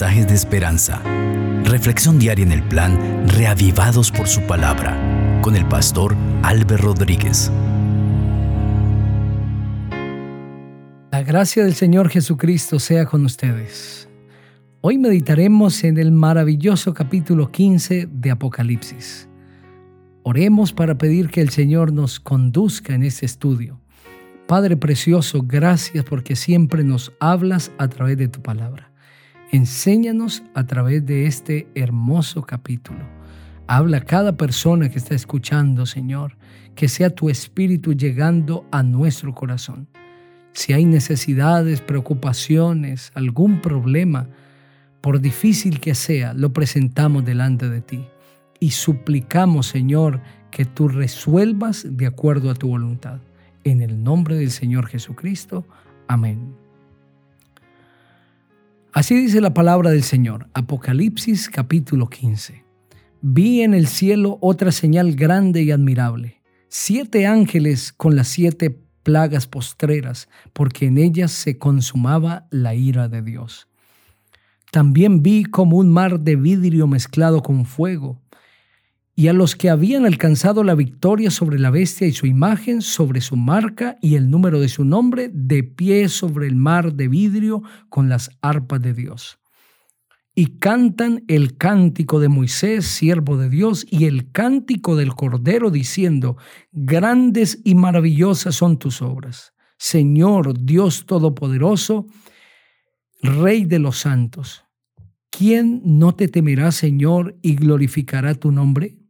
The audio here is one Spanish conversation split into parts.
de esperanza. Reflexión diaria en el plan Reavivados por su palabra con el pastor Álvaro Rodríguez. La gracia del Señor Jesucristo sea con ustedes. Hoy meditaremos en el maravilloso capítulo 15 de Apocalipsis. Oremos para pedir que el Señor nos conduzca en este estudio. Padre precioso, gracias porque siempre nos hablas a través de tu palabra. Enséñanos a través de este hermoso capítulo. Habla a cada persona que está escuchando, Señor, que sea tu espíritu llegando a nuestro corazón. Si hay necesidades, preocupaciones, algún problema, por difícil que sea, lo presentamos delante de ti y suplicamos, Señor, que tú resuelvas de acuerdo a tu voluntad. En el nombre del Señor Jesucristo. Amén. Así dice la palabra del Señor, Apocalipsis capítulo 15. Vi en el cielo otra señal grande y admirable, siete ángeles con las siete plagas postreras, porque en ellas se consumaba la ira de Dios. También vi como un mar de vidrio mezclado con fuego, y a los que habían alcanzado la victoria sobre la bestia y su imagen, sobre su marca y el número de su nombre, de pie sobre el mar de vidrio con las arpas de Dios. Y cantan el cántico de Moisés, siervo de Dios, y el cántico del Cordero, diciendo, Grandes y maravillosas son tus obras. Señor Dios Todopoderoso, Rey de los santos. ¿Quién no te temerá, Señor, y glorificará tu nombre?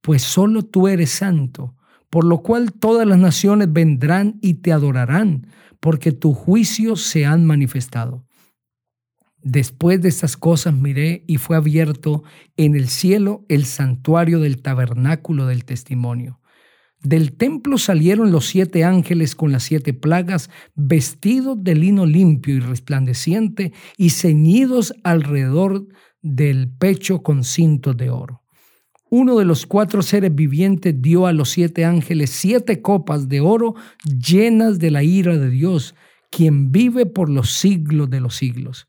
Pues solo tú eres santo, por lo cual todas las naciones vendrán y te adorarán, porque tus juicios se han manifestado. Después de estas cosas miré y fue abierto en el cielo el santuario del tabernáculo del testimonio. Del templo salieron los siete ángeles con las siete plagas, vestidos de lino limpio y resplandeciente y ceñidos alrededor del pecho con cintos de oro. Uno de los cuatro seres vivientes dio a los siete ángeles siete copas de oro llenas de la ira de Dios, quien vive por los siglos de los siglos.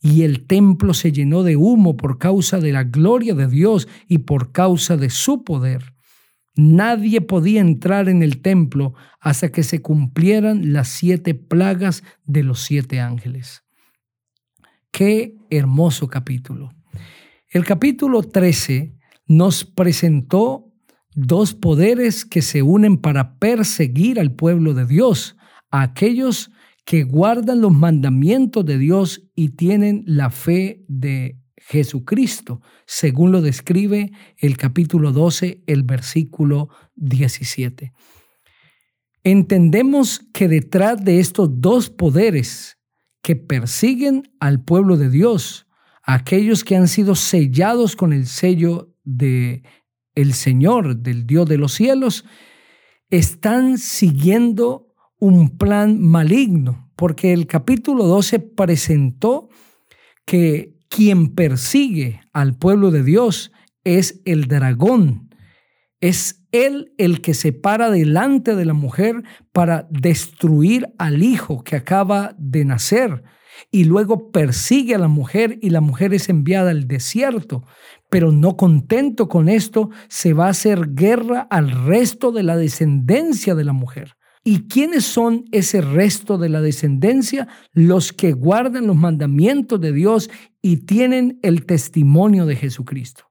Y el templo se llenó de humo por causa de la gloria de Dios y por causa de su poder. Nadie podía entrar en el templo hasta que se cumplieran las siete plagas de los siete ángeles. Qué hermoso capítulo. El capítulo 13 nos presentó dos poderes que se unen para perseguir al pueblo de Dios, a aquellos que guardan los mandamientos de Dios y tienen la fe de Jesucristo, según lo describe el capítulo 12, el versículo 17. Entendemos que detrás de estos dos poderes que persiguen al pueblo de Dios, aquellos que han sido sellados con el sello de el Señor, del Dios de los cielos, están siguiendo un plan maligno, porque el capítulo 12 presentó que quien persigue al pueblo de Dios es el dragón, es él el que se para delante de la mujer para destruir al hijo que acaba de nacer y luego persigue a la mujer y la mujer es enviada al desierto. Pero no contento con esto, se va a hacer guerra al resto de la descendencia de la mujer. ¿Y quiénes son ese resto de la descendencia? Los que guardan los mandamientos de Dios y tienen el testimonio de Jesucristo.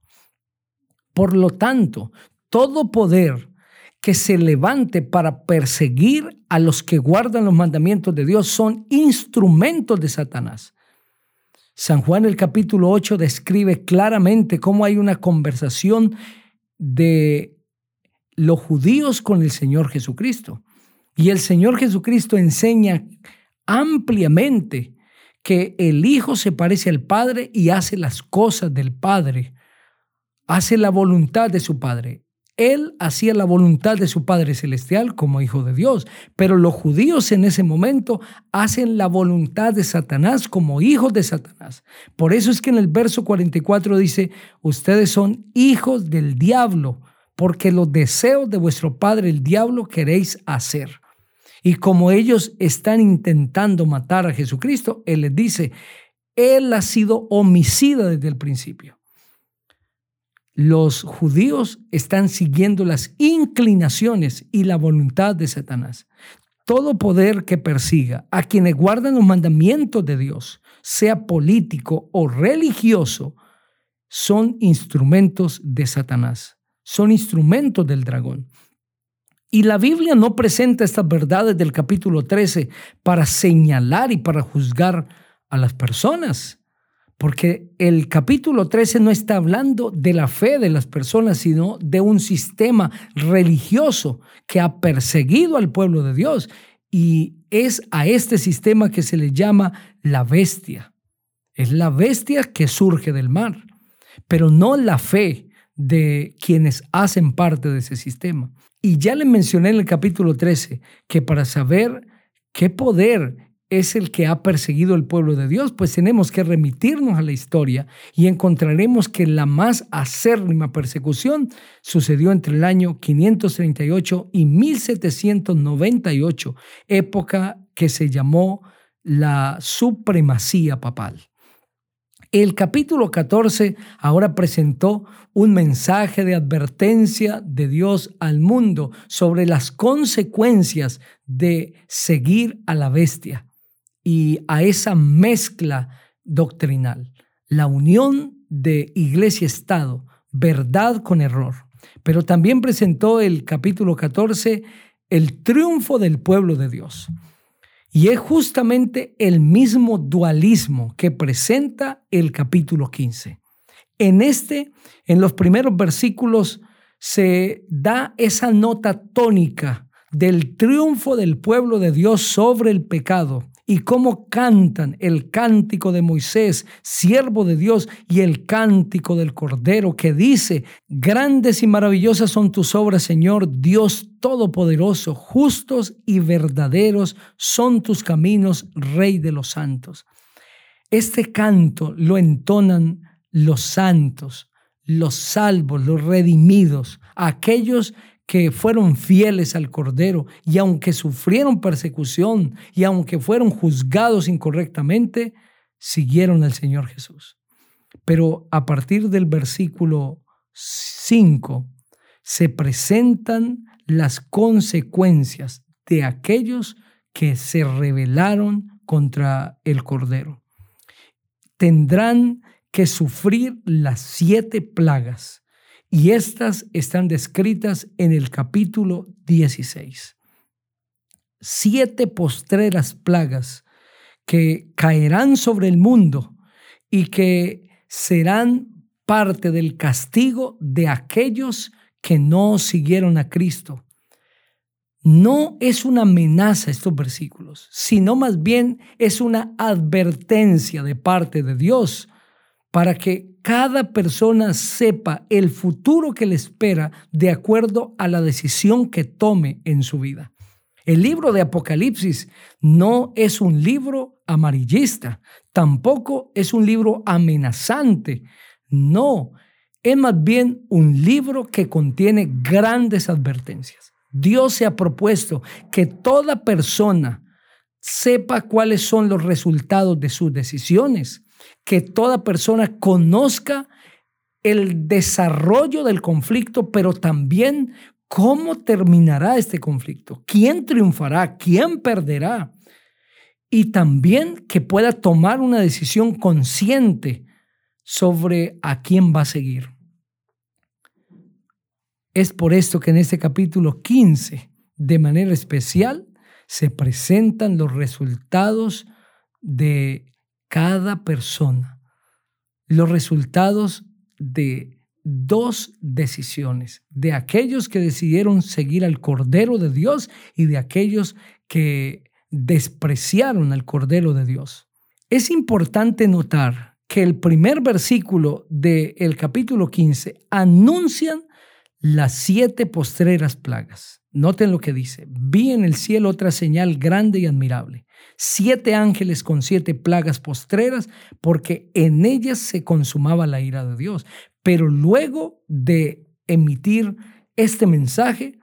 Por lo tanto, todo poder que se levante para perseguir a los que guardan los mandamientos de Dios son instrumentos de Satanás. San Juan el capítulo 8 describe claramente cómo hay una conversación de los judíos con el Señor Jesucristo. Y el Señor Jesucristo enseña ampliamente que el Hijo se parece al Padre y hace las cosas del Padre, hace la voluntad de su Padre. Él hacía la voluntad de su Padre Celestial como hijo de Dios, pero los judíos en ese momento hacen la voluntad de Satanás como hijos de Satanás. Por eso es que en el verso 44 dice, ustedes son hijos del diablo, porque los deseos de vuestro Padre el diablo queréis hacer. Y como ellos están intentando matar a Jesucristo, Él les dice, Él ha sido homicida desde el principio. Los judíos están siguiendo las inclinaciones y la voluntad de Satanás. Todo poder que persiga a quienes guardan los mandamientos de Dios, sea político o religioso, son instrumentos de Satanás, son instrumentos del dragón. Y la Biblia no presenta estas verdades del capítulo 13 para señalar y para juzgar a las personas, porque el capítulo 13 no está hablando de la fe de las personas, sino de un sistema religioso que ha perseguido al pueblo de Dios. Y es a este sistema que se le llama la bestia. Es la bestia que surge del mar, pero no la fe de quienes hacen parte de ese sistema. Y ya le mencioné en el capítulo 13 que para saber qué poder es el que ha perseguido el pueblo de Dios, pues tenemos que remitirnos a la historia y encontraremos que la más acérrima persecución sucedió entre el año 538 y 1798, época que se llamó la supremacía papal. El capítulo 14 ahora presentó un mensaje de advertencia de Dios al mundo sobre las consecuencias de seguir a la bestia y a esa mezcla doctrinal, la unión de iglesia-estado, verdad con error. Pero también presentó el capítulo 14 el triunfo del pueblo de Dios. Y es justamente el mismo dualismo que presenta el capítulo 15. En este, en los primeros versículos, se da esa nota tónica del triunfo del pueblo de Dios sobre el pecado y cómo cantan el cántico de Moisés, siervo de Dios, y el cántico del Cordero que dice, grandes y maravillosas son tus obras, Señor, Dios Todopoderoso, justos y verdaderos son tus caminos, Rey de los santos. Este canto lo entonan los santos, los salvos, los redimidos, aquellos que fueron fieles al Cordero y aunque sufrieron persecución y aunque fueron juzgados incorrectamente, siguieron al Señor Jesús. Pero a partir del versículo 5 se presentan las consecuencias de aquellos que se rebelaron contra el Cordero. Tendrán que sufrir las siete plagas y estas están descritas en el capítulo 16. Siete postreras plagas que caerán sobre el mundo y que serán parte del castigo de aquellos que no siguieron a Cristo. No es una amenaza estos versículos, sino más bien es una advertencia de parte de Dios para que cada persona sepa el futuro que le espera de acuerdo a la decisión que tome en su vida. El libro de Apocalipsis no es un libro amarillista, tampoco es un libro amenazante, no, es más bien un libro que contiene grandes advertencias. Dios se ha propuesto que toda persona sepa cuáles son los resultados de sus decisiones que toda persona conozca el desarrollo del conflicto, pero también cómo terminará este conflicto, quién triunfará, quién perderá, y también que pueda tomar una decisión consciente sobre a quién va a seguir. Es por esto que en este capítulo 15, de manera especial, se presentan los resultados de cada persona los resultados de dos decisiones, de aquellos que decidieron seguir al Cordero de Dios y de aquellos que despreciaron al Cordero de Dios. Es importante notar que el primer versículo del capítulo 15 anuncian las siete postreras plagas. Noten lo que dice. Vi en el cielo otra señal grande y admirable. Siete ángeles con siete plagas postreras, porque en ellas se consumaba la ira de Dios. Pero luego de emitir este mensaje,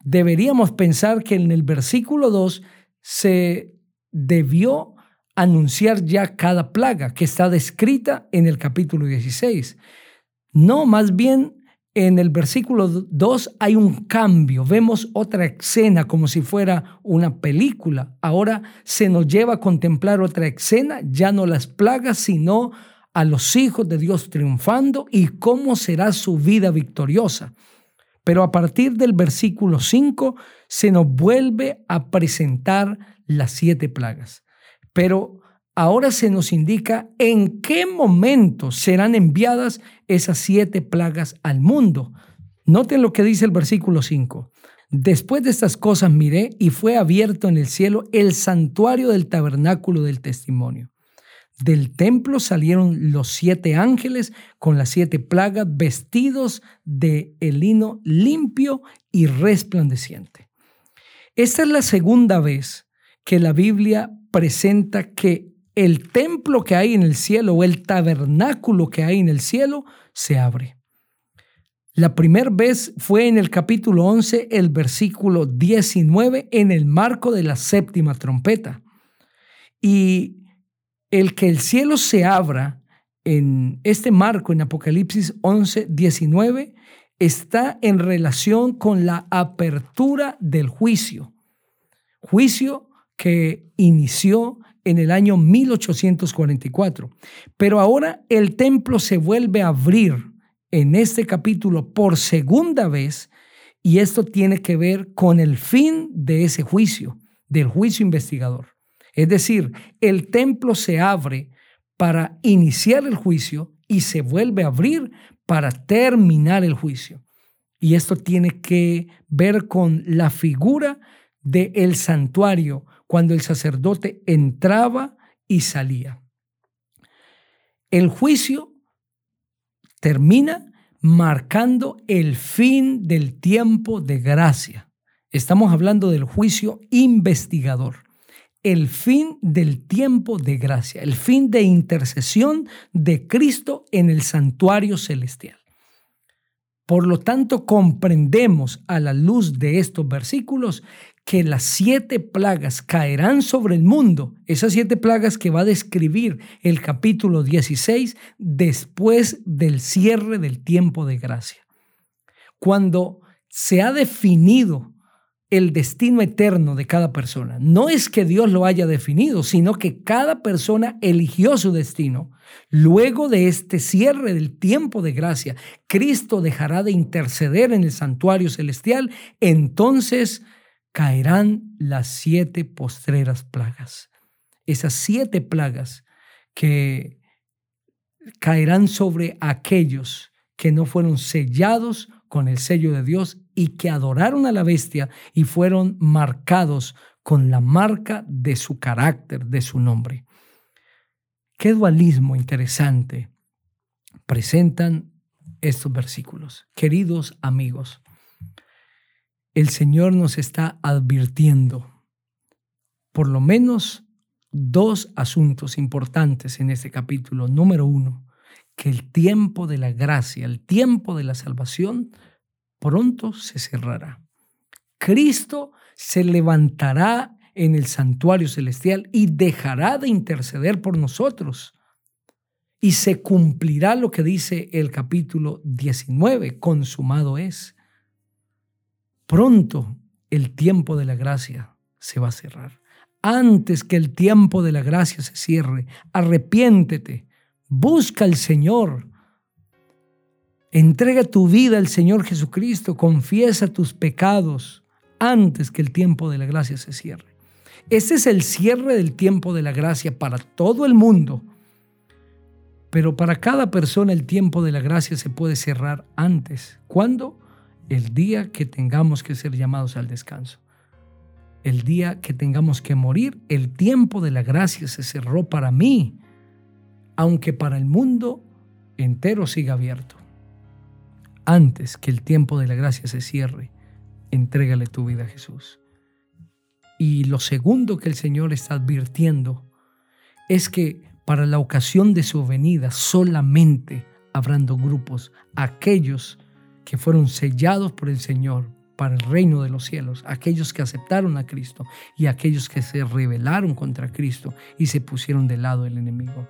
deberíamos pensar que en el versículo 2 se debió anunciar ya cada plaga que está descrita en el capítulo 16. No, más bien en el versículo 2 hay un cambio. Vemos otra escena como si fuera una película. Ahora se nos lleva a contemplar otra escena, ya no las plagas, sino a los hijos de Dios triunfando y cómo será su vida victoriosa. Pero a partir del versículo 5 se nos vuelve a presentar las siete plagas. Pero ahora se nos indica en qué momento serán enviadas esas siete plagas al mundo. Noten lo que dice el versículo 5. Después de estas cosas miré y fue abierto en el cielo el santuario del tabernáculo del testimonio. Del templo salieron los siete ángeles con las siete plagas vestidos de el lino limpio y resplandeciente. Esta es la segunda vez que la Biblia presenta que el templo que hay en el cielo o el tabernáculo que hay en el cielo se abre. La primera vez fue en el capítulo 11, el versículo 19, en el marco de la séptima trompeta. Y el que el cielo se abra en este marco, en Apocalipsis 11, 19, está en relación con la apertura del juicio. Juicio que inició en el año 1844. Pero ahora el templo se vuelve a abrir en este capítulo por segunda vez y esto tiene que ver con el fin de ese juicio, del juicio investigador. Es decir, el templo se abre para iniciar el juicio y se vuelve a abrir para terminar el juicio. Y esto tiene que ver con la figura del el santuario cuando el sacerdote entraba y salía. El juicio termina marcando el fin del tiempo de gracia. Estamos hablando del juicio investigador el fin del tiempo de gracia, el fin de intercesión de Cristo en el santuario celestial. Por lo tanto, comprendemos a la luz de estos versículos que las siete plagas caerán sobre el mundo, esas siete plagas que va a describir el capítulo 16 después del cierre del tiempo de gracia. Cuando se ha definido el destino eterno de cada persona. No es que Dios lo haya definido, sino que cada persona eligió su destino. Luego de este cierre del tiempo de gracia, Cristo dejará de interceder en el santuario celestial, entonces caerán las siete postreras plagas. Esas siete plagas que caerán sobre aquellos que no fueron sellados con el sello de Dios y que adoraron a la bestia y fueron marcados con la marca de su carácter, de su nombre. Qué dualismo interesante presentan estos versículos. Queridos amigos, el Señor nos está advirtiendo por lo menos dos asuntos importantes en este capítulo. Número uno, que el tiempo de la gracia, el tiempo de la salvación, pronto se cerrará. Cristo se levantará en el santuario celestial y dejará de interceder por nosotros. Y se cumplirá lo que dice el capítulo 19, consumado es. Pronto el tiempo de la gracia se va a cerrar. Antes que el tiempo de la gracia se cierre, arrepiéntete, busca al Señor, Entrega tu vida al Señor Jesucristo, confiesa tus pecados antes que el tiempo de la gracia se cierre. Este es el cierre del tiempo de la gracia para todo el mundo, pero para cada persona el tiempo de la gracia se puede cerrar antes. ¿Cuándo? El día que tengamos que ser llamados al descanso. El día que tengamos que morir, el tiempo de la gracia se cerró para mí, aunque para el mundo entero siga abierto antes que el tiempo de la gracia se cierre, entrégale tu vida a Jesús. Y lo segundo que el Señor está advirtiendo es que para la ocasión de su venida solamente habrán dos grupos, aquellos que fueron sellados por el Señor para el reino de los cielos, aquellos que aceptaron a Cristo y aquellos que se rebelaron contra Cristo y se pusieron del lado del enemigo.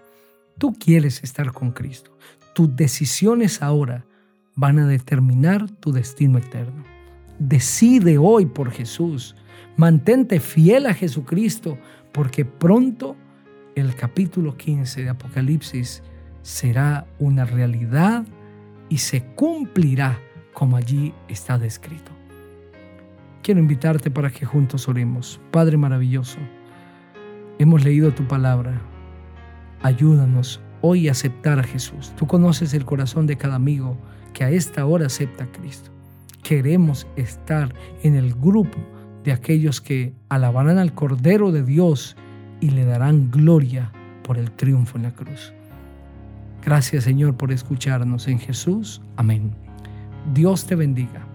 Tú quieres estar con Cristo. Tus decisiones ahora van a determinar tu destino eterno. Decide hoy por Jesús. Mantente fiel a Jesucristo porque pronto el capítulo 15 de Apocalipsis será una realidad y se cumplirá como allí está descrito. Quiero invitarte para que juntos oremos. Padre maravilloso, hemos leído tu palabra. Ayúdanos hoy a aceptar a Jesús. Tú conoces el corazón de cada amigo que a esta hora acepta a Cristo. Queremos estar en el grupo de aquellos que alabarán al Cordero de Dios y le darán gloria por el triunfo en la cruz. Gracias Señor por escucharnos en Jesús. Amén. Dios te bendiga.